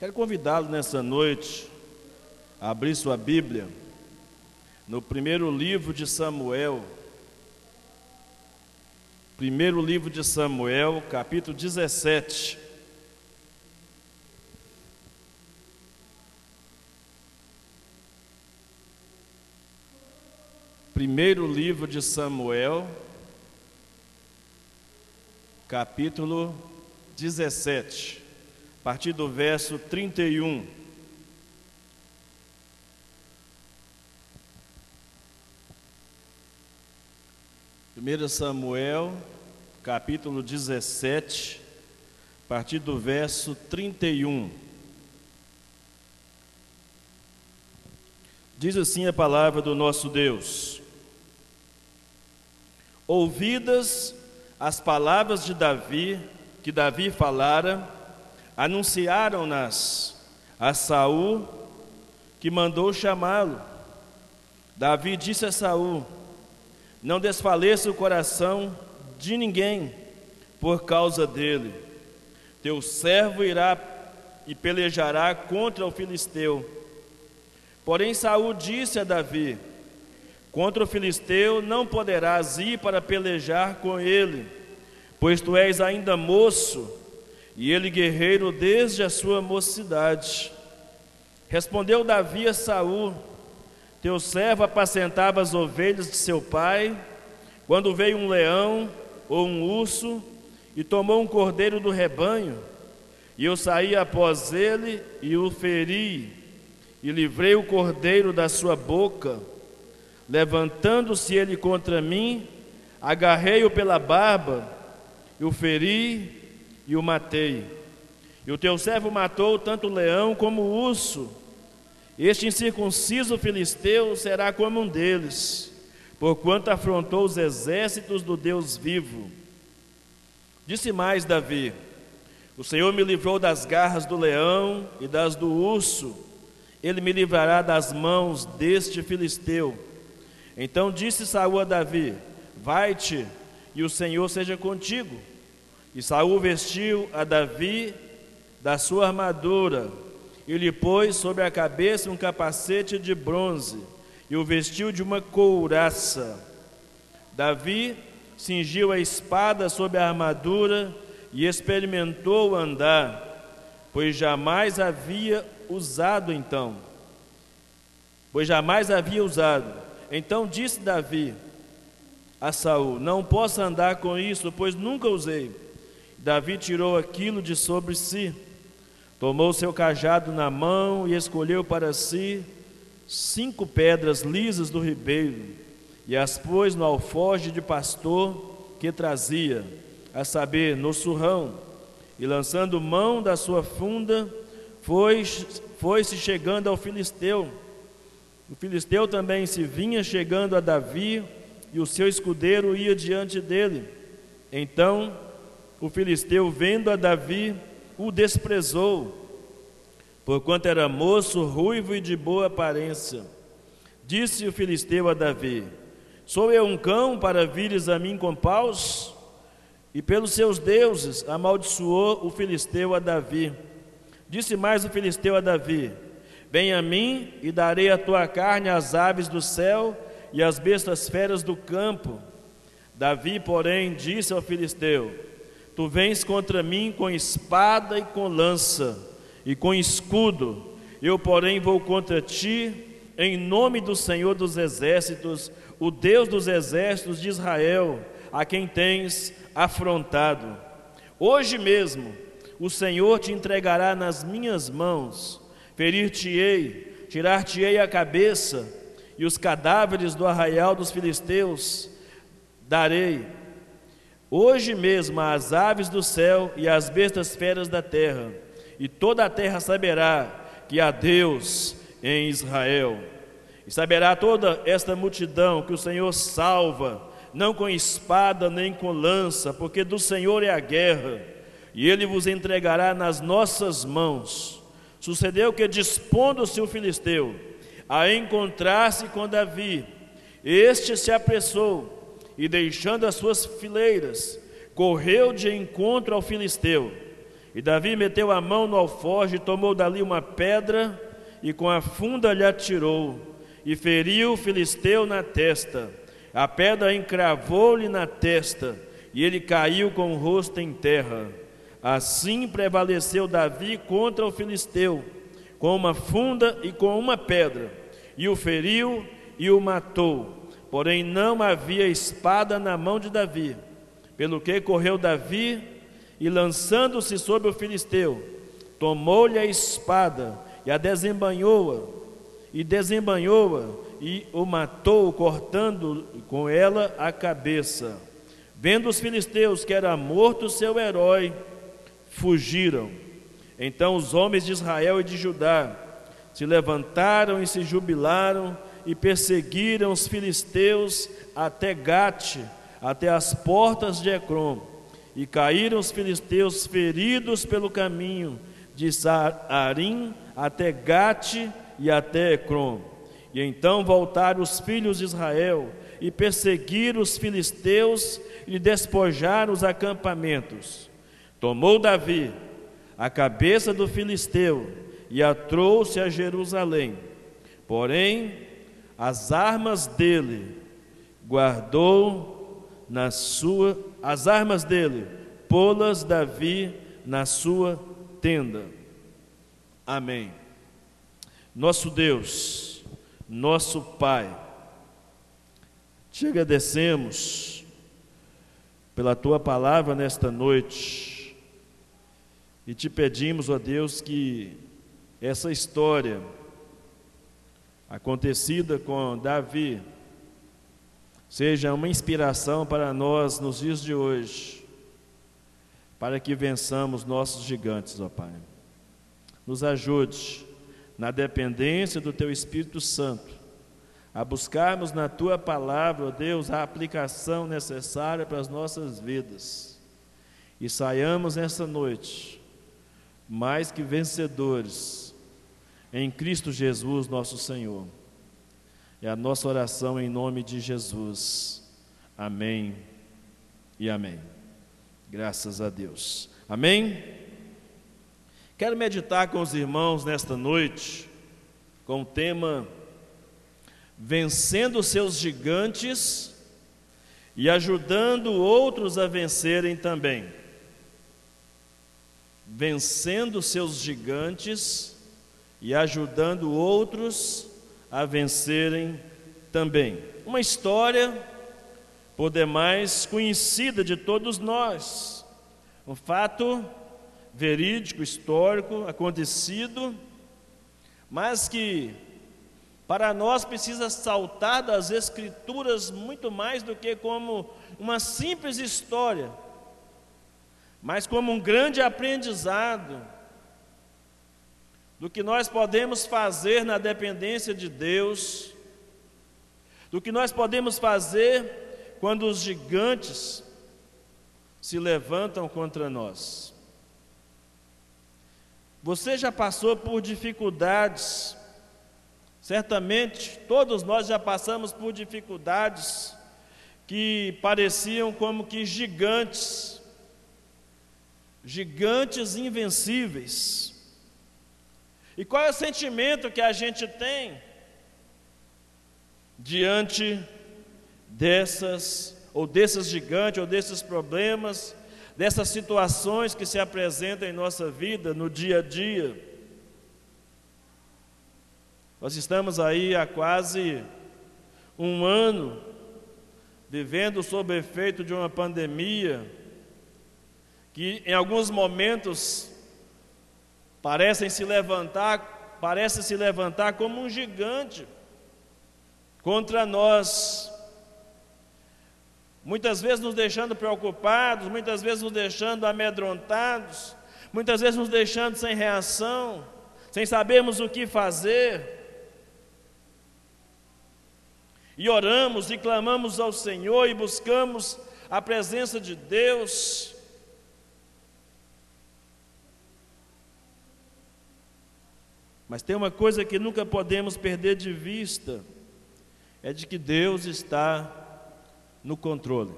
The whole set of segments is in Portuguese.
Quero convidá-lo nessa noite a abrir sua Bíblia no primeiro livro de Samuel. Primeiro livro de Samuel, capítulo 17. Primeiro livro de Samuel, capítulo 17 a partir do verso 31. Primeiro Samuel, capítulo 17, a partir do verso 31. Diz assim a palavra do nosso Deus: Ouvidas as palavras de Davi, que Davi falara, anunciaram-nas a Saul, que mandou chamá-lo. Davi disse a Saul: Não desfaleça o coração de ninguém por causa dele. Teu servo irá e pelejará contra o filisteu. Porém Saul disse a Davi: Contra o filisteu não poderás ir para pelejar com ele, pois tu és ainda moço e ele guerreiro desde a sua mocidade. Respondeu Davi a Saul: Teu servo apacentava as ovelhas de seu pai, quando veio um leão ou um urso e tomou um cordeiro do rebanho, e eu saí após ele e o feri, e livrei o cordeiro da sua boca. Levantando-se ele contra mim, agarrei-o pela barba e o feri e o matei. E o teu servo matou tanto o leão como o urso. Este incircunciso filisteu será como um deles, porquanto afrontou os exércitos do Deus vivo. Disse mais Davi: O Senhor me livrou das garras do leão e das do urso, ele me livrará das mãos deste filisteu. Então disse Saúl a Davi: Vai-te, e o Senhor seja contigo. E Saul vestiu a Davi da sua armadura e lhe pôs sobre a cabeça um capacete de bronze e o vestiu de uma couraça. Davi cingiu a espada sobre a armadura e experimentou andar, pois jamais havia usado então. Pois jamais havia usado. Então disse Davi a Saul: Não posso andar com isso, pois nunca usei. Davi tirou aquilo de sobre si, tomou seu cajado na mão e escolheu para si cinco pedras lisas do ribeiro e as pôs no alfoge de pastor que trazia, a saber, no surrão, e lançando mão da sua funda, foi-se foi chegando ao filisteu. O filisteu também se vinha chegando a Davi, e o seu escudeiro ia diante dele. Então o filisteu, vendo a Davi, o desprezou, porquanto era moço, ruivo e de boa aparência. Disse o filisteu a Davi: Sou eu um cão para vires a mim com paus? E pelos seus deuses amaldiçoou o filisteu a Davi. Disse mais o filisteu a Davi: Vem a mim e darei a tua carne às aves do céu e às bestas feras do campo. Davi, porém, disse ao filisteu: Tu vens contra mim com espada e com lança e com escudo, eu, porém, vou contra ti em nome do Senhor dos exércitos, o Deus dos exércitos de Israel, a quem tens afrontado. Hoje mesmo o Senhor te entregará nas minhas mãos, ferir-te-ei, tirar-te-ei a cabeça, e os cadáveres do arraial dos filisteus darei Hoje mesmo as aves do céu e as bestas feras da terra, e toda a terra saberá que há Deus em Israel. E saberá toda esta multidão que o Senhor salva, não com espada nem com lança, porque do Senhor é a guerra, e ele vos entregará nas nossas mãos. Sucedeu que, dispondo-se o filisteu a encontrar-se com Davi, este se apressou e deixando as suas fileiras, correu de encontro ao filisteu E Davi meteu a mão no alforje, tomou dali uma pedra e com a funda lhe atirou, e feriu o filisteu na testa. A pedra encravou-lhe na testa, e ele caiu com o rosto em terra. Assim prevaleceu Davi contra o filisteu, com uma funda e com uma pedra, e o feriu e o matou. Porém, não havia espada na mão de Davi, pelo que correu Davi e, lançando-se sobre o filisteu, tomou-lhe a espada e a desembanhou-a, e desembanhou-a, e o matou, cortando com ela a cabeça. Vendo os filisteus que era morto seu herói, fugiram. Então os homens de Israel e de Judá se levantaram e se jubilaram e perseguiram os filisteus até Gate, até as portas de Ecrom. E caíram os filisteus feridos pelo caminho de Saarim até Gate e até Ecrom. E então voltaram os filhos de Israel e perseguiram os filisteus e despojaram os acampamentos. Tomou Davi a cabeça do filisteu e a trouxe a Jerusalém. Porém, as armas dele guardou na sua as armas dele, pô-las Davi na sua tenda. Amém. Nosso Deus, nosso Pai, te agradecemos pela tua palavra nesta noite e te pedimos, ó Deus, que essa história acontecida com Davi seja uma inspiração para nós nos dias de hoje, para que vençamos nossos gigantes, ó Pai. Nos ajude na dependência do Teu Espírito Santo, a buscarmos na Tua palavra, ó Deus, a aplicação necessária para as nossas vidas e saiamos nessa noite mais que vencedores em Cristo Jesus, nosso Senhor. É a nossa oração em nome de Jesus. Amém e amém. Graças a Deus. Amém? Quero meditar com os irmãos nesta noite com o tema Vencendo seus gigantes e ajudando outros a vencerem também. Vencendo seus gigantes e ajudando outros a vencerem também. Uma história, por demais, conhecida de todos nós, um fato verídico, histórico, acontecido, mas que para nós precisa saltar das Escrituras muito mais do que como uma simples história, mas como um grande aprendizado do que nós podemos fazer na dependência de Deus, do que nós podemos fazer quando os gigantes se levantam contra nós. Você já passou por dificuldades, certamente todos nós já passamos por dificuldades que pareciam como que gigantes, gigantes invencíveis. E qual é o sentimento que a gente tem diante dessas, ou desses gigantes, ou desses problemas, dessas situações que se apresentam em nossa vida, no dia a dia? Nós estamos aí há quase um ano vivendo sob efeito de uma pandemia que em alguns momentos parecem se levantar, parece se levantar como um gigante contra nós. Muitas vezes nos deixando preocupados, muitas vezes nos deixando amedrontados, muitas vezes nos deixando sem reação, sem sabermos o que fazer. E oramos e clamamos ao Senhor e buscamos a presença de Deus. Mas tem uma coisa que nunca podemos perder de vista: é de que Deus está no controle.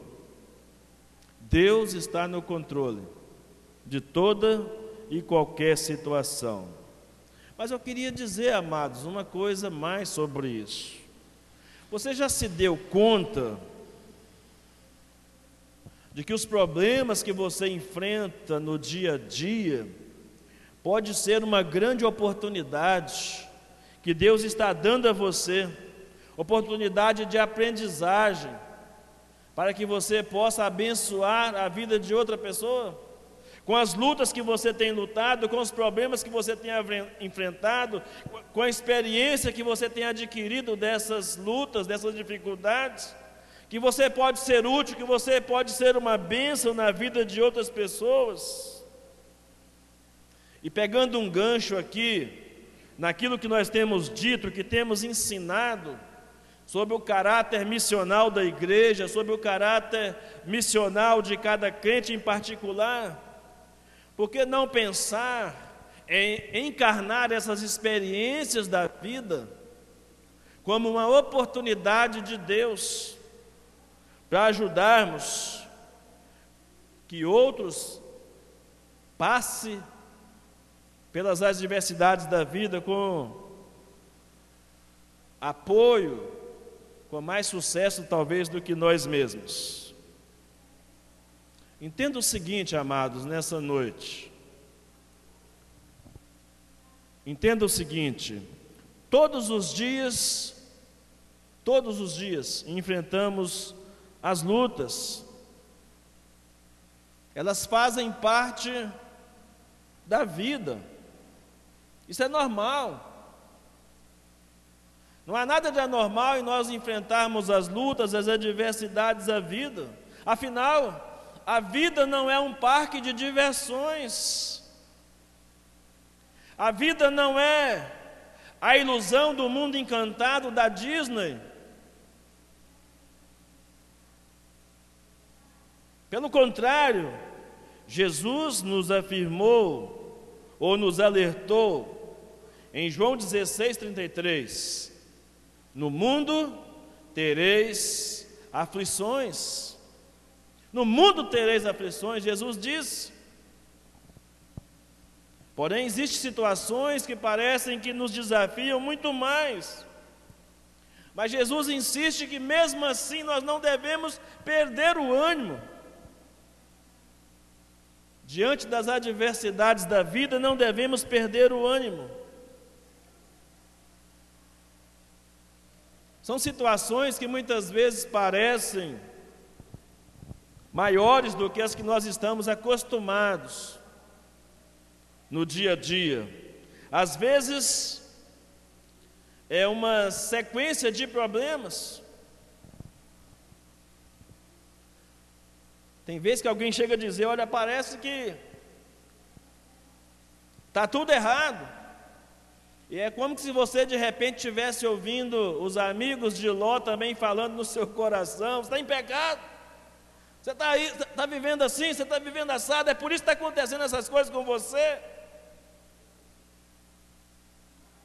Deus está no controle de toda e qualquer situação. Mas eu queria dizer, amados, uma coisa mais sobre isso. Você já se deu conta de que os problemas que você enfrenta no dia a dia pode ser uma grande oportunidade que Deus está dando a você, oportunidade de aprendizagem, para que você possa abençoar a vida de outra pessoa? com as lutas que você tem lutado, com os problemas que você tem enfrentado, com a experiência que você tem adquirido dessas lutas, dessas dificuldades, que você pode ser útil, que você pode ser uma bênção na vida de outras pessoas. E pegando um gancho aqui, naquilo que nós temos dito, que temos ensinado, sobre o caráter missional da igreja, sobre o caráter missional de cada crente em particular, por que não pensar em encarnar essas experiências da vida como uma oportunidade de Deus para ajudarmos que outros passe pelas adversidades da vida com apoio, com mais sucesso talvez do que nós mesmos. Entenda o seguinte, amados, nessa noite. Entenda o seguinte: todos os dias, todos os dias enfrentamos as lutas, elas fazem parte da vida, isso é normal. Não há nada de anormal em nós enfrentarmos as lutas, as adversidades da vida, afinal, a vida não é um parque de diversões. A vida não é a ilusão do mundo encantado da Disney. Pelo contrário, Jesus nos afirmou ou nos alertou em João 16, 33: No mundo tereis aflições. No mundo tereis aflições, Jesus disse. Porém, existem situações que parecem que nos desafiam muito mais. Mas Jesus insiste que mesmo assim nós não devemos perder o ânimo. Diante das adversidades da vida, não devemos perder o ânimo. São situações que muitas vezes parecem maiores do que as que nós estamos acostumados no dia a dia. Às vezes, é uma sequência de problemas. Tem vezes que alguém chega a dizer: Olha, parece que está tudo errado. E é como se você de repente estivesse ouvindo os amigos de Ló também falando no seu coração: Está em pecado. Você está aí, está vivendo assim, você está vivendo assado, é por isso que está acontecendo essas coisas com você.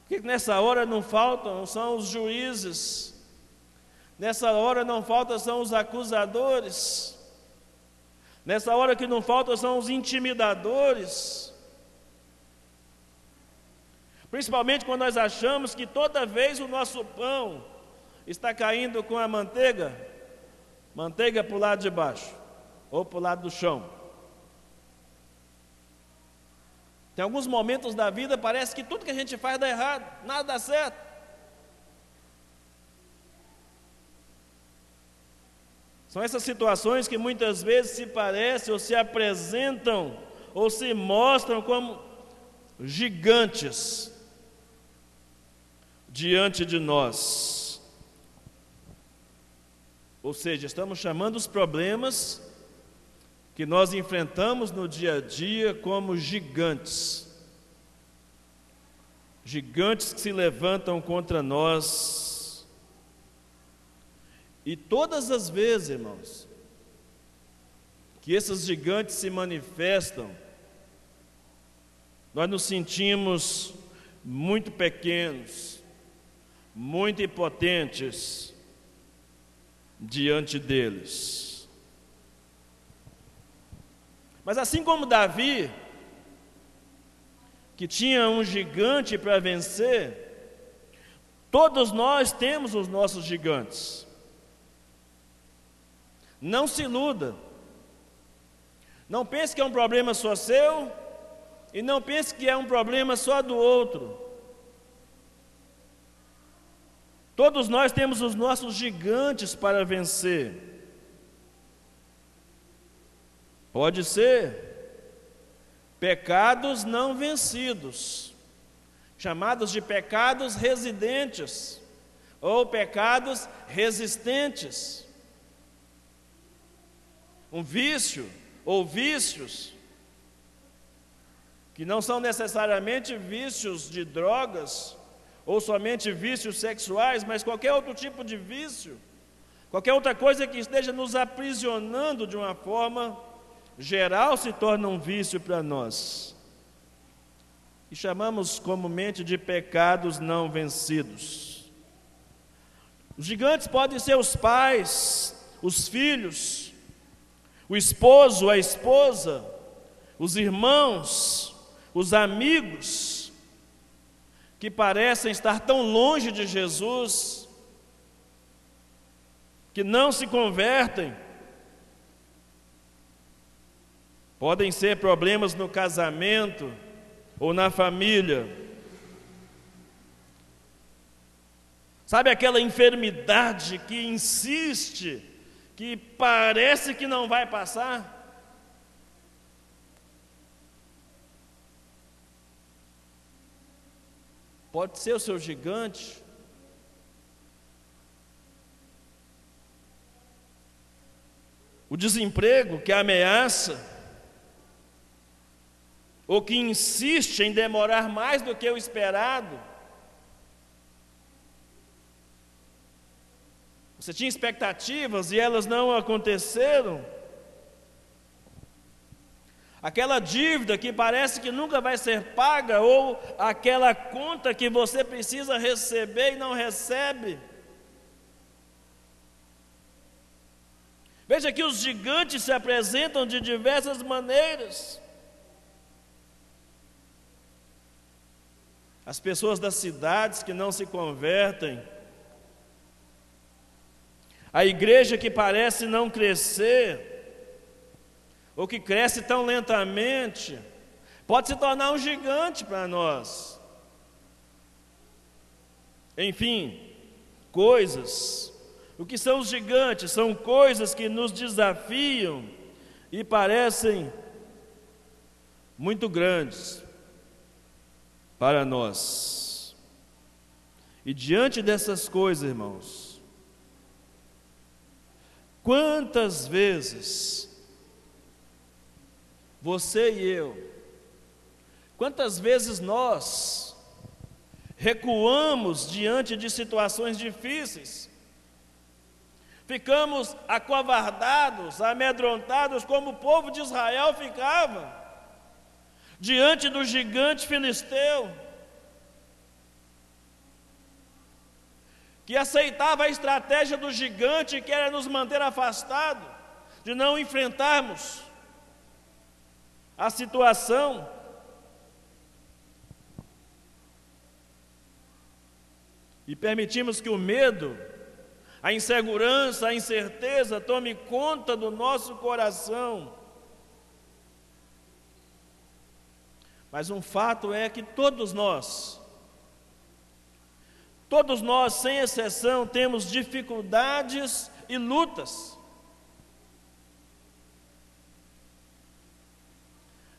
Que nessa hora não faltam são os juízes, nessa hora não faltam são os acusadores, nessa hora que não faltam são os intimidadores. Principalmente quando nós achamos que toda vez o nosso pão está caindo com a manteiga, Manteiga para o lado de baixo ou para o lado do chão. Tem alguns momentos da vida parece que tudo que a gente faz dá errado, nada dá certo. São essas situações que muitas vezes se parecem ou se apresentam ou se mostram como gigantes diante de nós. Ou seja, estamos chamando os problemas que nós enfrentamos no dia a dia como gigantes. Gigantes que se levantam contra nós. E todas as vezes, irmãos, que esses gigantes se manifestam, nós nos sentimos muito pequenos, muito impotentes, diante deles. Mas assim como Davi, que tinha um gigante para vencer, todos nós temos os nossos gigantes. Não se iluda. Não pense que é um problema só seu e não pense que é um problema só do outro. Todos nós temos os nossos gigantes para vencer. Pode ser pecados não vencidos, chamados de pecados residentes ou pecados resistentes. Um vício ou vícios que não são necessariamente vícios de drogas ou somente vícios sexuais, mas qualquer outro tipo de vício, qualquer outra coisa que esteja nos aprisionando de uma forma geral se torna um vício para nós. E chamamos comumente de pecados não vencidos. Os gigantes podem ser os pais, os filhos, o esposo, a esposa, os irmãos, os amigos, que parecem estar tão longe de Jesus, que não se convertem, Podem ser problemas no casamento ou na família. Sabe aquela enfermidade que insiste, que parece que não vai passar? Pode ser o seu gigante. O desemprego que ameaça ou que insiste em demorar mais do que o esperado. Você tinha expectativas e elas não aconteceram. Aquela dívida que parece que nunca vai ser paga, ou aquela conta que você precisa receber e não recebe. Veja que os gigantes se apresentam de diversas maneiras. as pessoas das cidades que não se convertem, a igreja que parece não crescer, ou que cresce tão lentamente, pode se tornar um gigante para nós. Enfim, coisas. O que são os gigantes? São coisas que nos desafiam e parecem muito grandes para nós. E diante dessas coisas, irmãos, quantas vezes você e eu, quantas vezes nós recuamos diante de situações difíceis, ficamos acovardados, amedrontados, como o povo de Israel ficava diante do gigante filisteu, que aceitava a estratégia do gigante que era nos manter afastados, de não enfrentarmos a situação. E permitimos que o medo, a insegurança, a incerteza tome conta do nosso coração Mas um fato é que todos nós, todos nós, sem exceção, temos dificuldades e lutas.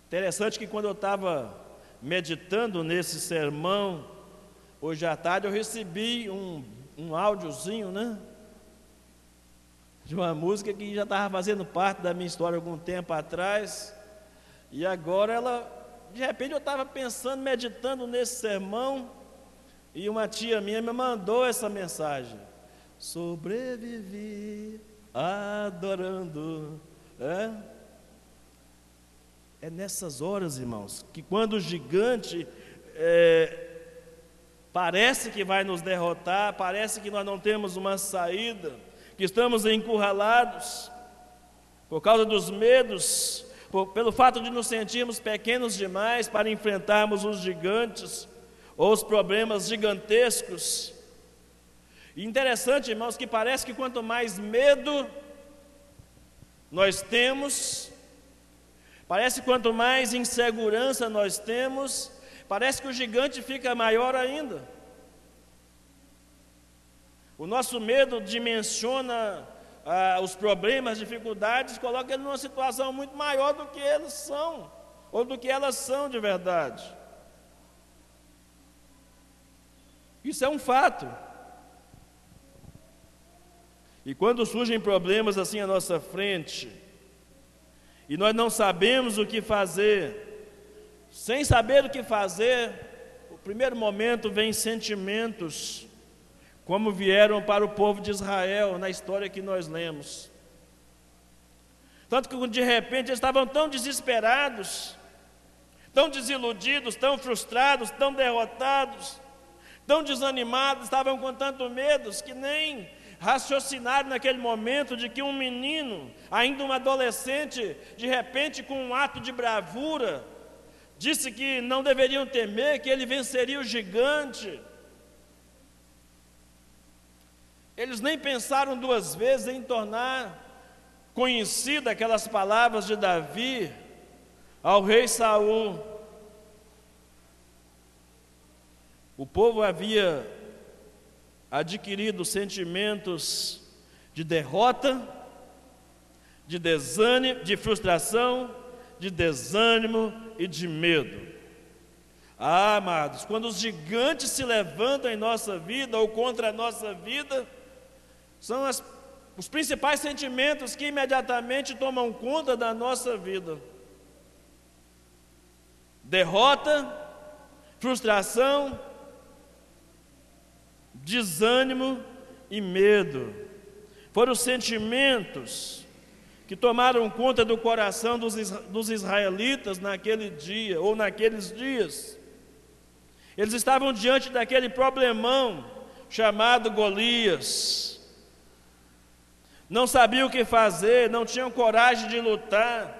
Interessante que quando eu estava meditando nesse sermão, hoje à tarde, eu recebi um, um áudiozinho, né? De uma música que já estava fazendo parte da minha história algum tempo atrás, e agora ela de repente eu estava pensando, meditando nesse sermão, e uma tia minha me mandou essa mensagem. Sobrevivi adorando. É? é nessas horas, irmãos, que quando o gigante é, parece que vai nos derrotar, parece que nós não temos uma saída, que estamos encurralados por causa dos medos, por, pelo fato de nos sentirmos pequenos demais para enfrentarmos os gigantes ou os problemas gigantescos. Interessante, irmãos, que parece que quanto mais medo nós temos, parece que quanto mais insegurança nós temos, parece que o gigante fica maior ainda. O nosso medo dimensiona ah, os problemas, dificuldades, coloca ele numa situação muito maior do que eles são, ou do que elas são de verdade. Isso é um fato. E quando surgem problemas assim à nossa frente, e nós não sabemos o que fazer, sem saber o que fazer, o primeiro momento vem sentimentos como vieram para o povo de Israel na história que nós lemos. Tanto que de repente eles estavam tão desesperados, tão desiludidos, tão frustrados, tão derrotados, tão desanimados, estavam com tanto medo que nem raciocinaram naquele momento de que um menino, ainda um adolescente, de repente com um ato de bravura, disse que não deveriam temer, que ele venceria o gigante. Eles nem pensaram duas vezes em tornar conhecida aquelas palavras de Davi ao rei Saul. O povo havia adquirido sentimentos de derrota, de desânimo, de frustração, de desânimo e de medo. Ah, amados, quando os gigantes se levantam em nossa vida ou contra a nossa vida, são as, os principais sentimentos que imediatamente tomam conta da nossa vida: derrota, frustração, desânimo e medo. Foram os sentimentos que tomaram conta do coração dos israelitas naquele dia ou naqueles dias. Eles estavam diante daquele problemão chamado Golias não sabiam o que fazer, não tinham coragem de lutar,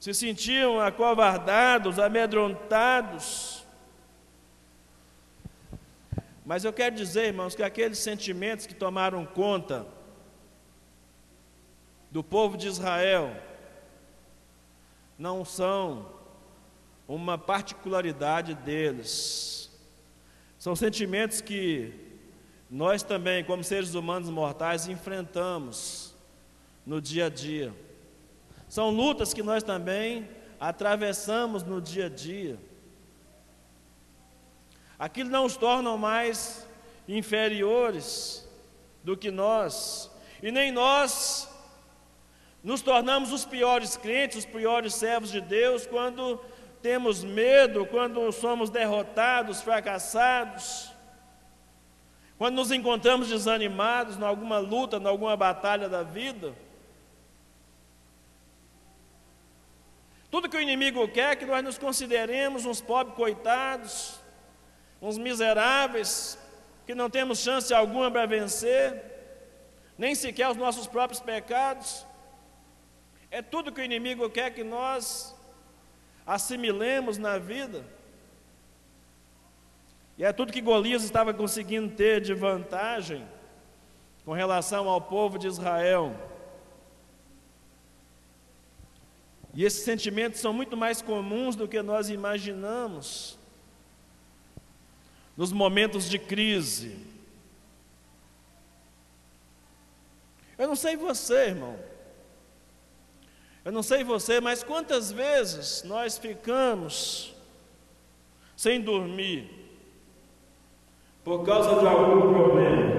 se sentiam acovardados, amedrontados. Mas eu quero dizer, irmãos, que aqueles sentimentos que tomaram conta do povo de Israel não são uma particularidade deles, são sentimentos que nós também, como seres humanos mortais, enfrentamos no dia a dia. São lutas que nós também atravessamos no dia a dia. Aquilo não os tornam mais inferiores do que nós, e nem nós nos tornamos os piores crentes, os piores servos de Deus, quando temos medo, quando somos derrotados, fracassados. Quando nos encontramos desanimados em alguma luta, em alguma batalha da vida, tudo que o inimigo quer é que nós nos consideremos uns pobres coitados, uns miseráveis, que não temos chance alguma para vencer, nem sequer os nossos próprios pecados. É tudo que o inimigo quer que nós assimilemos na vida. E é tudo que Golias estava conseguindo ter de vantagem com relação ao povo de Israel. E esses sentimentos são muito mais comuns do que nós imaginamos nos momentos de crise. Eu não sei você, irmão. Eu não sei você, mas quantas vezes nós ficamos sem dormir, por causa de algum problema.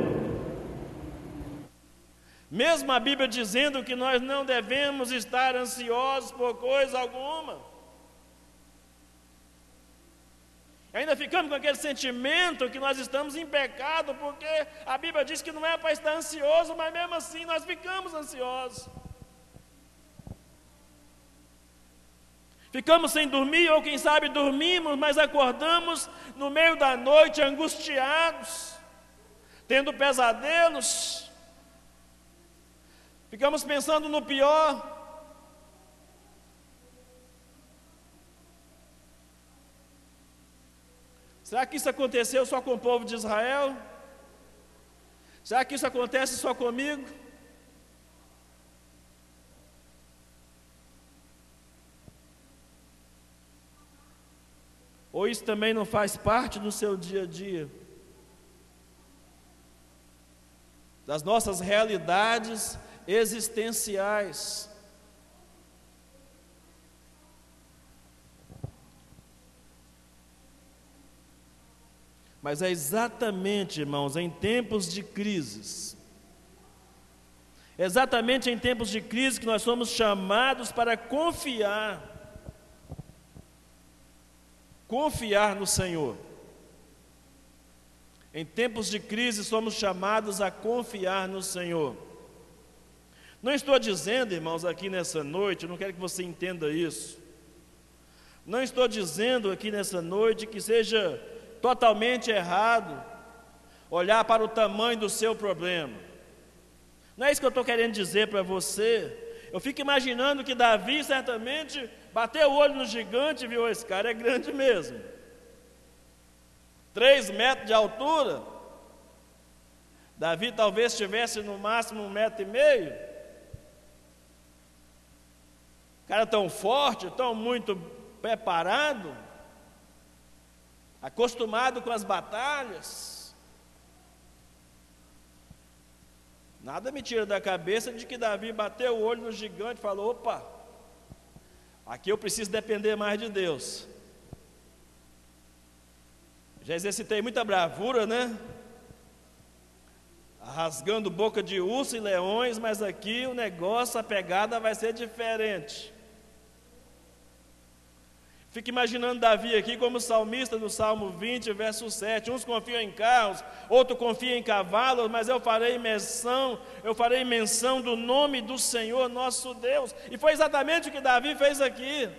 Mesmo a Bíblia dizendo que nós não devemos estar ansiosos por coisa alguma. Ainda ficamos com aquele sentimento que nós estamos em pecado, porque a Bíblia diz que não é para estar ansioso, mas mesmo assim nós ficamos ansiosos. Ficamos sem dormir, ou quem sabe dormimos, mas acordamos no meio da noite angustiados, tendo pesadelos, Ficamos pensando no pior. Será que isso aconteceu só com o povo de Israel? Será que isso acontece só comigo? Ou isso também não faz parte do seu dia a dia? Das nossas realidades existenciais. Mas é exatamente, irmãos, em tempos de crises, exatamente em tempos de crise que nós somos chamados para confiar, confiar no Senhor. Em tempos de crise somos chamados a confiar no Senhor. Não estou dizendo, irmãos, aqui nessa noite, não quero que você entenda isso. Não estou dizendo aqui nessa noite que seja totalmente errado olhar para o tamanho do seu problema. Não é isso que eu estou querendo dizer para você. Eu fico imaginando que Davi certamente bateu o olho no gigante e viu: esse cara é grande mesmo. Três metros de altura. Davi talvez tivesse no máximo um metro e meio. Cara tão forte, tão muito preparado acostumado com as batalhas. Nada me tira da cabeça de que Davi bateu o olho no gigante e falou: opa, aqui eu preciso depender mais de Deus. Já exercitei muita bravura, né? Rasgando boca de urso e leões, mas aqui o negócio, a pegada vai ser diferente. Fica imaginando Davi aqui como salmista no Salmo 20, verso 7. Uns confiam em carros, outros confiam em cavalos, mas eu farei menção, eu farei menção do nome do Senhor nosso Deus. E foi exatamente o que Davi fez aqui.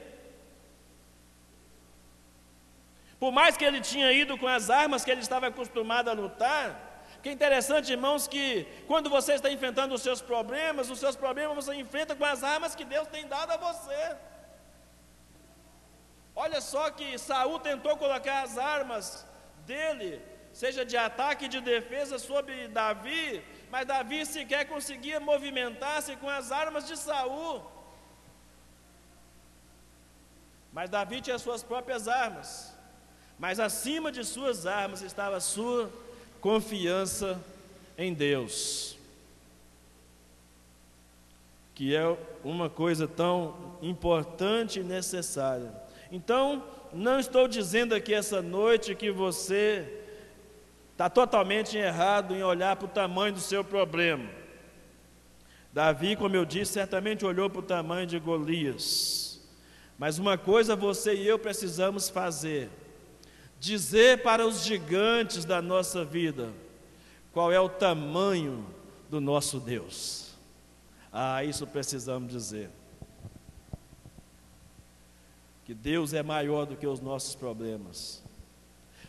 Por mais que ele tinha ido com as armas que ele estava acostumado a lutar, que é interessante, irmãos, que quando você está enfrentando os seus problemas, os seus problemas você enfrenta com as armas que Deus tem dado a você. Olha só que Saul tentou colocar as armas dele, seja de ataque e de defesa, sobre Davi, mas Davi sequer conseguia movimentar-se com as armas de Saul. Mas Davi tinha suas próprias armas. Mas acima de suas armas estava a sua confiança em Deus. Que é uma coisa tão importante e necessária. Então, não estou dizendo aqui essa noite que você está totalmente errado em olhar para o tamanho do seu problema. Davi, como eu disse, certamente olhou para o tamanho de Golias. Mas uma coisa você e eu precisamos fazer: dizer para os gigantes da nossa vida qual é o tamanho do nosso Deus. Ah, isso precisamos dizer que Deus é maior do que os nossos problemas.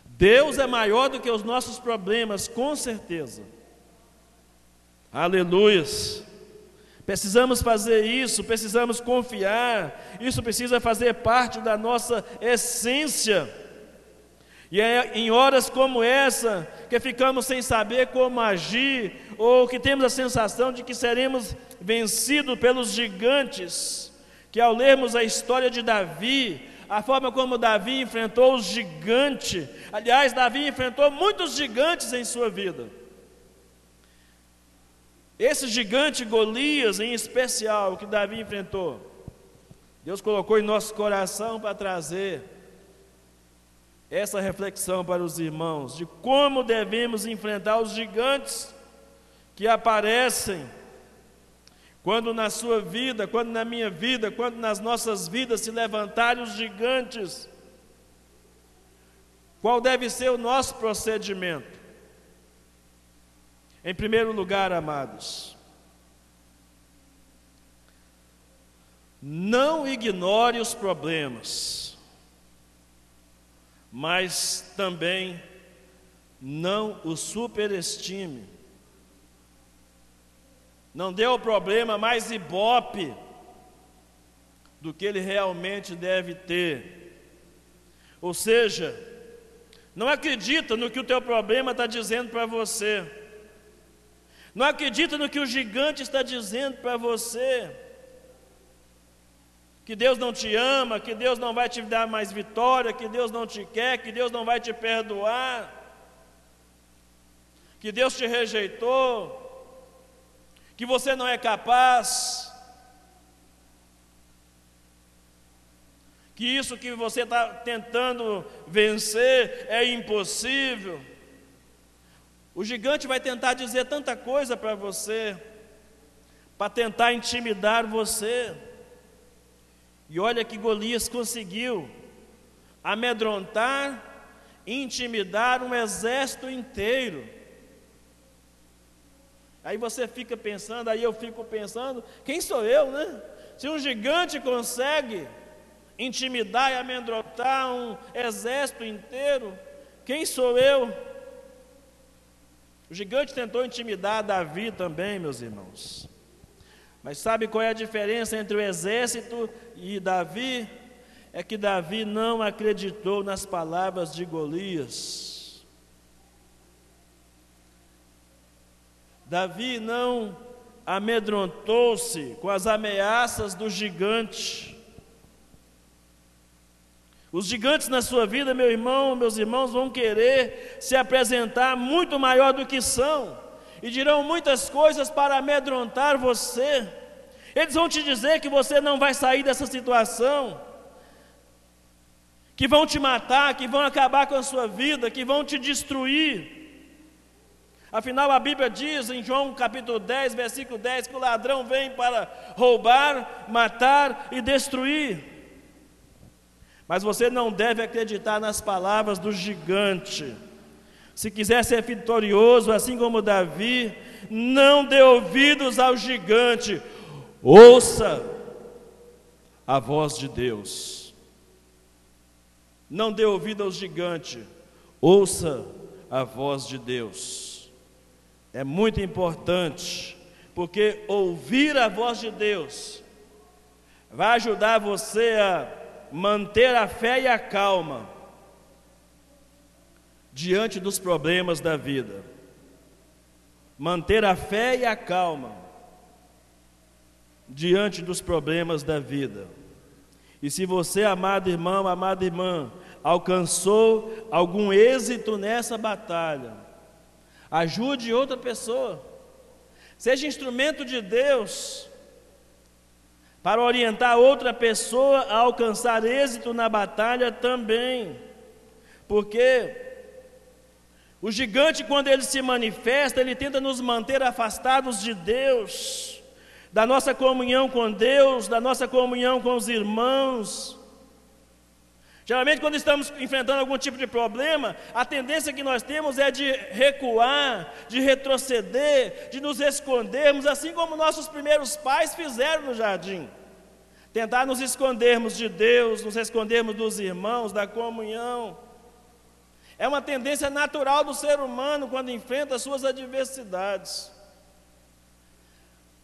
Deus é maior do que os nossos problemas, com certeza. Aleluias. Precisamos fazer isso, precisamos confiar, isso precisa fazer parte da nossa essência. E é em horas como essa que ficamos sem saber como agir, ou que temos a sensação de que seremos vencidos pelos gigantes que ao lermos a história de Davi, a forma como Davi enfrentou os gigantes, aliás, Davi enfrentou muitos gigantes em sua vida. Esse gigante Golias, em especial, que Davi enfrentou, Deus colocou em nosso coração para trazer essa reflexão para os irmãos de como devemos enfrentar os gigantes que aparecem quando na sua vida, quando na minha vida, quando nas nossas vidas se levantarem os gigantes, qual deve ser o nosso procedimento? Em primeiro lugar, amados, não ignore os problemas, mas também não os superestime. Não dê ao problema mais ibope do que ele realmente deve ter. Ou seja, não acredita no que o teu problema está dizendo para você. Não acredita no que o gigante está dizendo para você. Que Deus não te ama, que Deus não vai te dar mais vitória, que Deus não te quer, que Deus não vai te perdoar, que Deus te rejeitou, que você não é capaz. que isso que você está tentando vencer é impossível. O gigante vai tentar dizer tanta coisa para você, para tentar intimidar você. E olha que Golias conseguiu amedrontar, intimidar um exército inteiro. Aí você fica pensando, aí eu fico pensando, quem sou eu, né? Se um gigante consegue intimidar e amedrontar um exército inteiro, quem sou eu? O gigante tentou intimidar Davi também, meus irmãos. Mas sabe qual é a diferença entre o exército e Davi? É que Davi não acreditou nas palavras de Golias. Davi não amedrontou-se com as ameaças do gigante. Os gigantes na sua vida, meu irmão, meus irmãos, vão querer se apresentar muito maior do que são, e dirão muitas coisas para amedrontar você. Eles vão te dizer que você não vai sair dessa situação, que vão te matar, que vão acabar com a sua vida, que vão te destruir. Afinal, a Bíblia diz em João capítulo 10, versículo 10, que o ladrão vem para roubar, matar e destruir. Mas você não deve acreditar nas palavras do gigante. Se quiser ser vitorioso, assim como Davi, não dê ouvidos ao gigante, ouça a voz de Deus. Não dê ouvido ao gigante, ouça a voz de Deus. É muito importante, porque ouvir a voz de Deus vai ajudar você a manter a fé e a calma diante dos problemas da vida. Manter a fé e a calma diante dos problemas da vida. E se você, amado irmão, amada irmã, alcançou algum êxito nessa batalha, ajude outra pessoa, seja instrumento de Deus para orientar outra pessoa a alcançar êxito na batalha também. Porque o gigante, quando ele se manifesta, ele tenta nos manter afastados de Deus, da nossa comunhão com Deus, da nossa comunhão com os irmãos. Geralmente, quando estamos enfrentando algum tipo de problema, a tendência que nós temos é de recuar, de retroceder, de nos escondermos, assim como nossos primeiros pais fizeram no jardim. Tentar nos escondermos de Deus, nos escondermos dos irmãos, da comunhão. É uma tendência natural do ser humano quando enfrenta as suas adversidades.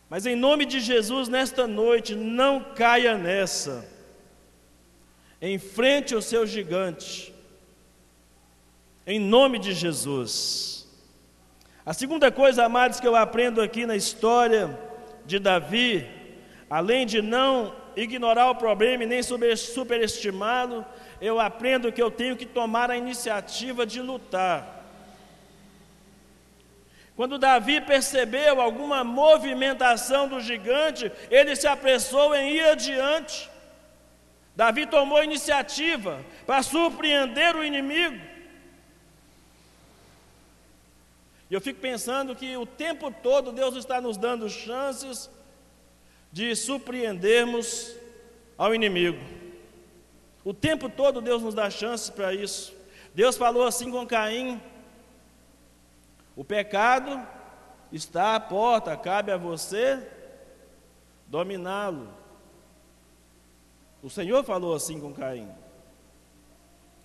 Mas em nome de Jesus, nesta noite, não caia nessa. Enfrente o seu gigante. Em nome de Jesus. A segunda coisa, amados, que eu aprendo aqui na história de Davi, além de não ignorar o problema e nem superestimá-lo, eu aprendo que eu tenho que tomar a iniciativa de lutar. Quando Davi percebeu alguma movimentação do gigante, ele se apressou em ir adiante. Davi tomou iniciativa para surpreender o inimigo. E eu fico pensando que o tempo todo Deus está nos dando chances de surpreendermos ao inimigo. O tempo todo Deus nos dá chances para isso. Deus falou assim com Caim: o pecado está à porta, cabe a você dominá-lo. O Senhor falou assim com Caim.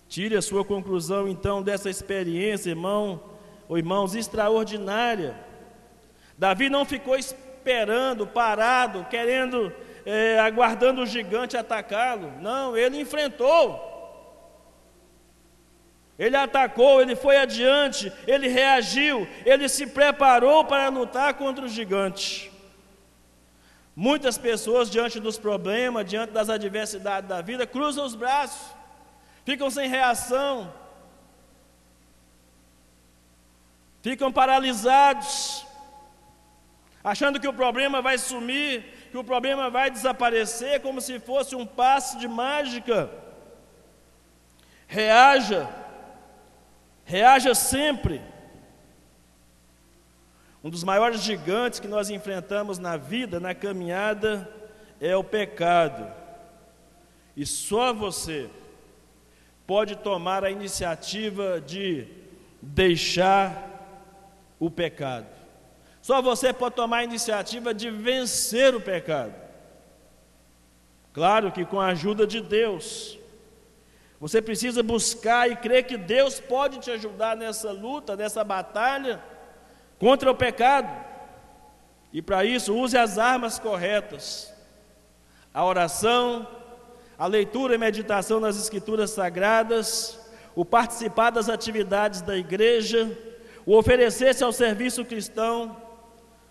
Tire a sua conclusão então dessa experiência, irmão ou irmãos, extraordinária. Davi não ficou esperando, parado, querendo, é, aguardando o gigante atacá-lo. Não, ele enfrentou. Ele atacou, ele foi adiante, ele reagiu, ele se preparou para lutar contra o gigante. Muitas pessoas, diante dos problemas, diante das adversidades da vida, cruzam os braços, ficam sem reação, ficam paralisados, achando que o problema vai sumir, que o problema vai desaparecer, como se fosse um passe de mágica. Reaja, reaja sempre. Um dos maiores gigantes que nós enfrentamos na vida, na caminhada, é o pecado. E só você pode tomar a iniciativa de deixar o pecado. Só você pode tomar a iniciativa de vencer o pecado. Claro que com a ajuda de Deus. Você precisa buscar e crer que Deus pode te ajudar nessa luta, nessa batalha contra o pecado. E para isso, use as armas corretas: a oração, a leitura e meditação nas Escrituras Sagradas, o participar das atividades da igreja, o oferecer-se ao serviço cristão,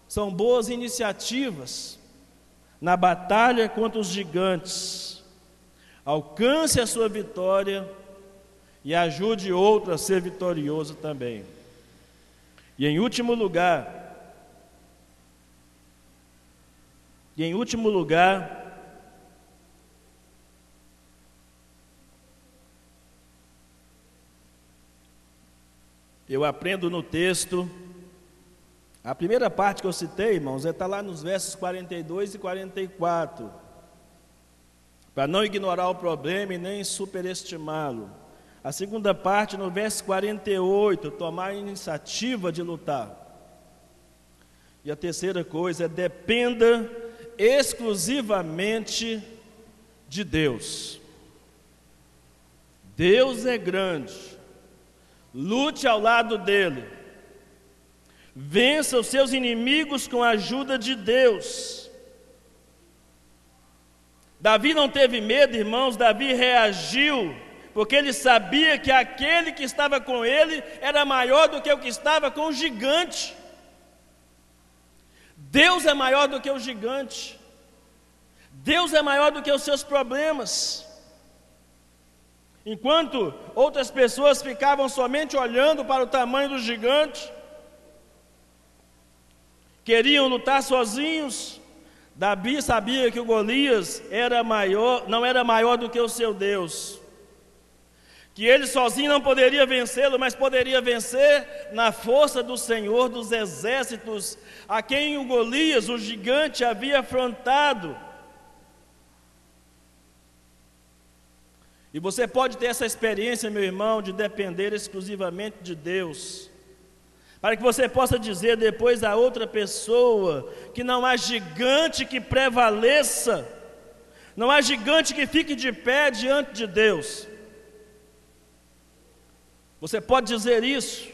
são boas iniciativas na batalha contra os gigantes. Alcance a sua vitória e ajude outro a ser vitorioso também. E em último lugar, e em último lugar, eu aprendo no texto, a primeira parte que eu citei, irmãos, está lá nos versos 42 e 44. Para não ignorar o problema e nem superestimá-lo. A segunda parte, no verso 48, tomar a iniciativa de lutar. E a terceira coisa é dependa exclusivamente de Deus. Deus é grande. Lute ao lado dele. Vença os seus inimigos com a ajuda de Deus. Davi não teve medo, irmãos, Davi reagiu porque ele sabia que aquele que estava com ele era maior do que o que estava com o gigante. Deus é maior do que o gigante. Deus é maior do que os seus problemas. Enquanto outras pessoas ficavam somente olhando para o tamanho do gigante, queriam lutar sozinhos, Davi sabia que o Golias era maior, não era maior do que o seu Deus que ele sozinho não poderia vencê-lo, mas poderia vencer na força do Senhor dos exércitos, a quem o Golias, o gigante, havia afrontado. E você pode ter essa experiência, meu irmão, de depender exclusivamente de Deus, para que você possa dizer depois a outra pessoa que não há gigante que prevaleça, não há gigante que fique de pé diante de Deus. Você pode dizer isso?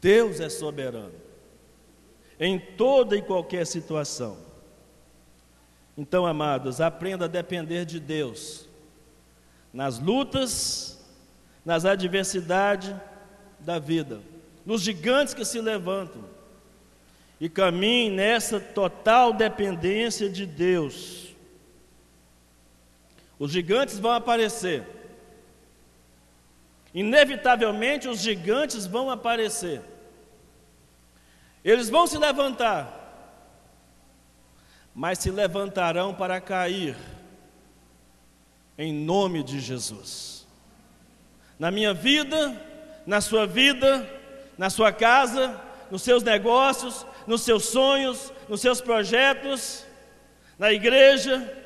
Deus é soberano em toda e qualquer situação. Então, amados, aprenda a depender de Deus nas lutas, nas adversidades da vida, nos gigantes que se levantam, e caminhe nessa total dependência de Deus. Os gigantes vão aparecer, Inevitavelmente os gigantes vão aparecer. Eles vão se levantar, mas se levantarão para cair, em nome de Jesus. Na minha vida, na sua vida, na sua casa, nos seus negócios, nos seus sonhos, nos seus projetos, na igreja,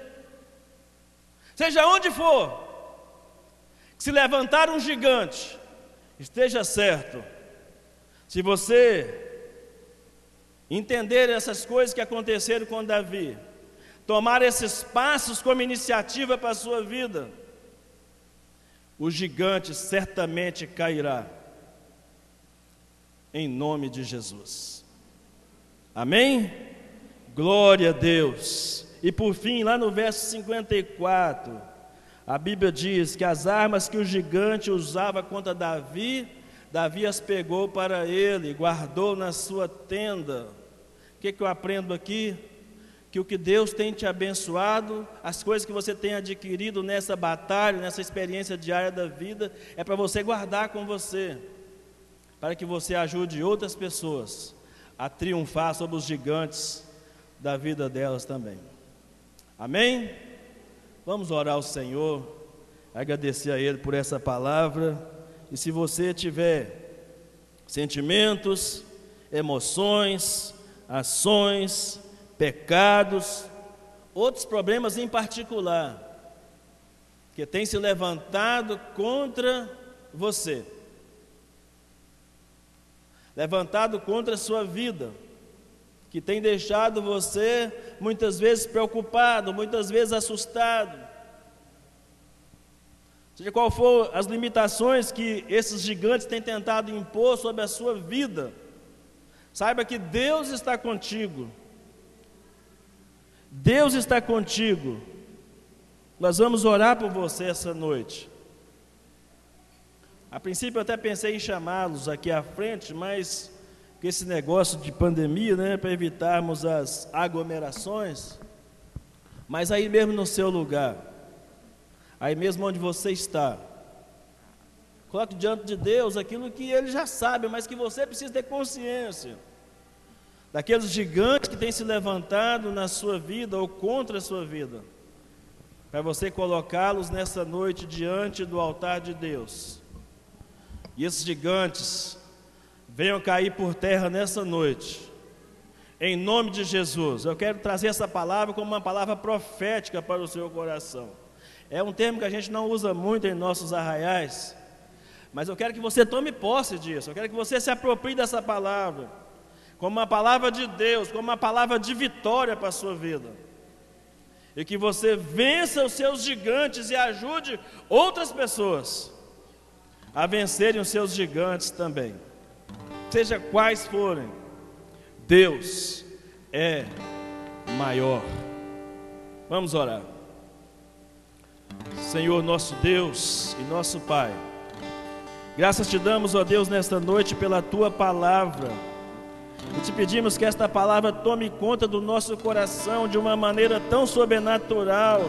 seja onde for, se levantar um gigante, esteja certo, se você entender essas coisas que aconteceram com Davi, tomar esses passos como iniciativa para a sua vida, o gigante certamente cairá, em nome de Jesus. Amém? Glória a Deus. E por fim, lá no verso 54, a Bíblia diz que as armas que o gigante usava contra Davi, Davi as pegou para ele, guardou na sua tenda. O que, que eu aprendo aqui? Que o que Deus tem te abençoado, as coisas que você tem adquirido nessa batalha, nessa experiência diária da vida, é para você guardar com você, para que você ajude outras pessoas a triunfar sobre os gigantes da vida delas também. Amém? Vamos orar ao Senhor, agradecer a Ele por essa palavra. E se você tiver sentimentos, emoções, ações, pecados, outros problemas em particular, que tem se levantado contra você, levantado contra a sua vida, que tem deixado você muitas vezes preocupado, muitas vezes assustado. Seja qual for as limitações que esses gigantes têm tentado impor sobre a sua vida, saiba que Deus está contigo. Deus está contigo. Nós vamos orar por você essa noite. A princípio eu até pensei em chamá-los aqui à frente, mas com esse negócio de pandemia, né, para evitarmos as aglomerações, mas aí mesmo no seu lugar, aí mesmo onde você está, coloque diante de Deus aquilo que Ele já sabe, mas que você precisa ter consciência daqueles gigantes que têm se levantado na sua vida ou contra a sua vida, para você colocá-los nessa noite diante do altar de Deus. E esses gigantes venham cair por terra nessa noite. Em nome de Jesus, eu quero trazer essa palavra como uma palavra profética para o seu coração. É um termo que a gente não usa muito em nossos arraiais, mas eu quero que você tome posse disso. Eu quero que você se aproprie dessa palavra, como uma palavra de Deus, como uma palavra de vitória para a sua vida. E que você vença os seus gigantes e ajude outras pessoas a vencerem os seus gigantes também seja quais forem, Deus é maior. Vamos orar. Senhor nosso Deus e nosso Pai, graças te damos, ó Deus, nesta noite pela tua palavra. E te pedimos que esta palavra tome conta do nosso coração de uma maneira tão sobrenatural,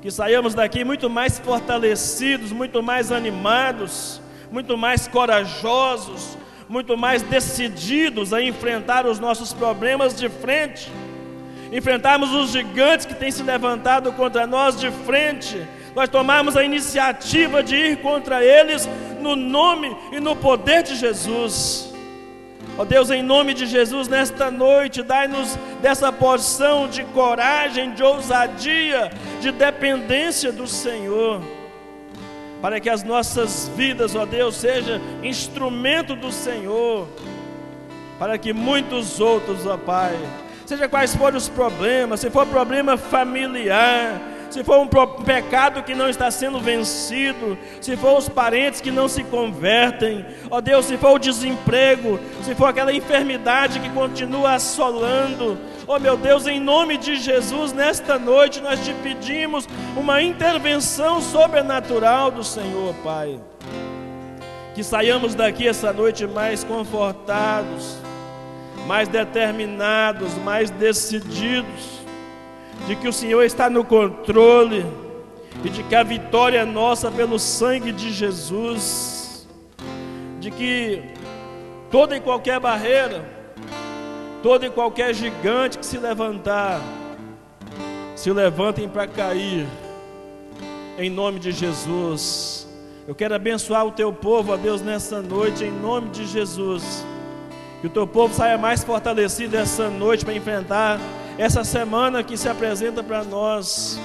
que saiamos daqui muito mais fortalecidos, muito mais animados, muito mais corajosos, muito mais decididos a enfrentar os nossos problemas de frente, enfrentarmos os gigantes que têm se levantado contra nós de frente, nós tomarmos a iniciativa de ir contra eles no nome e no poder de Jesus. Ó oh Deus, em nome de Jesus, nesta noite, dai-nos dessa porção de coragem, de ousadia, de dependência do Senhor para que as nossas vidas, ó Deus, seja instrumento do Senhor, para que muitos outros, ó Pai, seja quais forem os problemas, se for problema familiar, se for um pecado que não está sendo vencido, se for os parentes que não se convertem, ó Deus, se for o desemprego, se for aquela enfermidade que continua assolando, ó meu Deus, em nome de Jesus, nesta noite nós te pedimos uma intervenção sobrenatural do Senhor, Pai. Que saiamos daqui essa noite mais confortados, mais determinados, mais decididos de que o Senhor está no controle e de que a vitória é nossa pelo sangue de Jesus, de que toda e qualquer barreira, todo e qualquer gigante que se levantar, se levantem para cair, em nome de Jesus. Eu quero abençoar o teu povo, ó Deus, nessa noite, em nome de Jesus. Que o teu povo saia mais fortalecido essa noite para enfrentar essa semana que se apresenta para nós,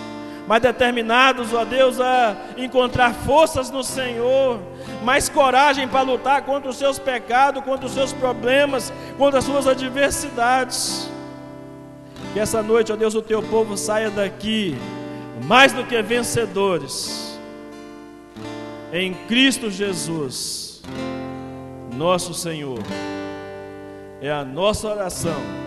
mais determinados, ó Deus, a encontrar forças no Senhor, mais coragem para lutar contra os seus pecados, contra os seus problemas, contra as suas adversidades. Que essa noite, ó Deus, o teu povo saia daqui mais do que vencedores, em Cristo Jesus, nosso Senhor. É a nossa oração.